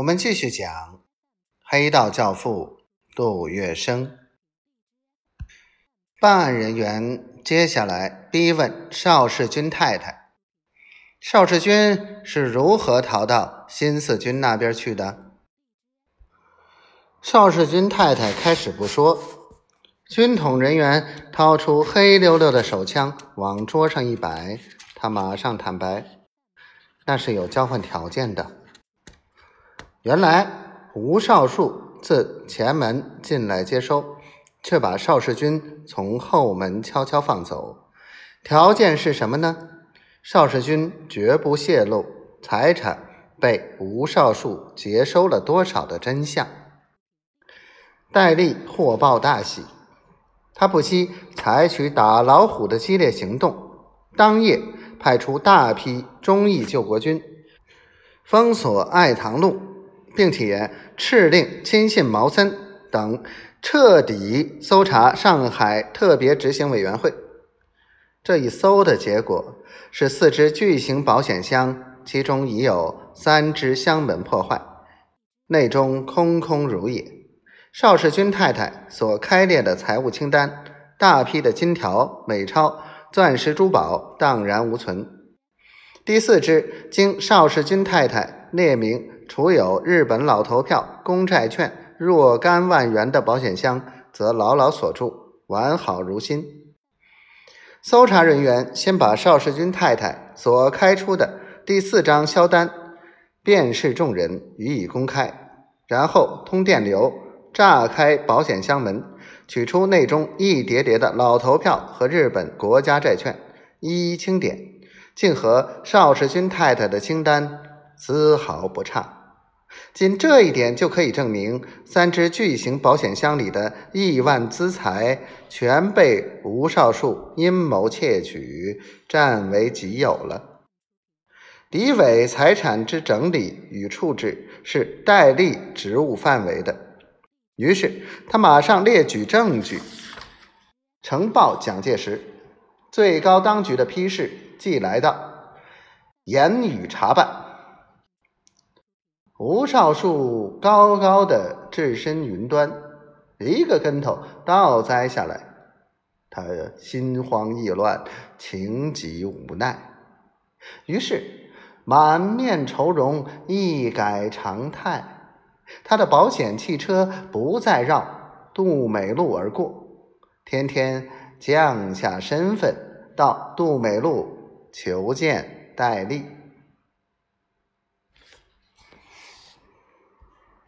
我们继续讲黑道教父杜月笙。办案人员接下来逼问邵世军太太：邵世军是如何逃到新四军那边去的？邵世军太太开始不说，军统人员掏出黑溜溜的手枪往桌上一摆，他马上坦白：那是有交换条件的。原来吴少树自前门进来接收，却把邵世军从后门悄悄放走。条件是什么呢？邵世军绝不泄露财产被吴少树接收了多少的真相。戴笠获报大喜，他不惜采取打老虎的激烈行动，当夜派出大批忠义救国军，封锁爱塘路。并且敕令亲信毛森等彻底搜查上海特别执行委员会。这一搜的结果是四只巨型保险箱，其中已有三只箱门破坏，内中空空如也。邵世军太太所开列的财务清单，大批的金条、美钞、钻石、珠宝荡然无存。第四只经邵世军太太列明。除有日本老头票、公债券若干万元的保险箱，则牢牢锁住，完好如新。搜查人员先把邵世军太太所开出的第四张销单便示众人，予以公开，然后通电流炸开保险箱门，取出内中一叠叠的老投票和日本国家债券，一一清点，竟和邵世军太太的清单丝毫不差。仅这一点就可以证明，三只巨型保险箱里的亿万资财全被吴少树阴谋窃取，占为己有了。李伟财产之整理与处置是戴笠职务范围的，于是他马上列举证据，呈报蒋介石。最高当局的批示即来到，严予查办。吴少树高高的置身云端，一个跟头倒栽下来。他心慌意乱，情急无奈，于是满面愁容，一改常态。他的保险汽车不再绕杜美路而过，天天降下身份到杜美路求见戴笠。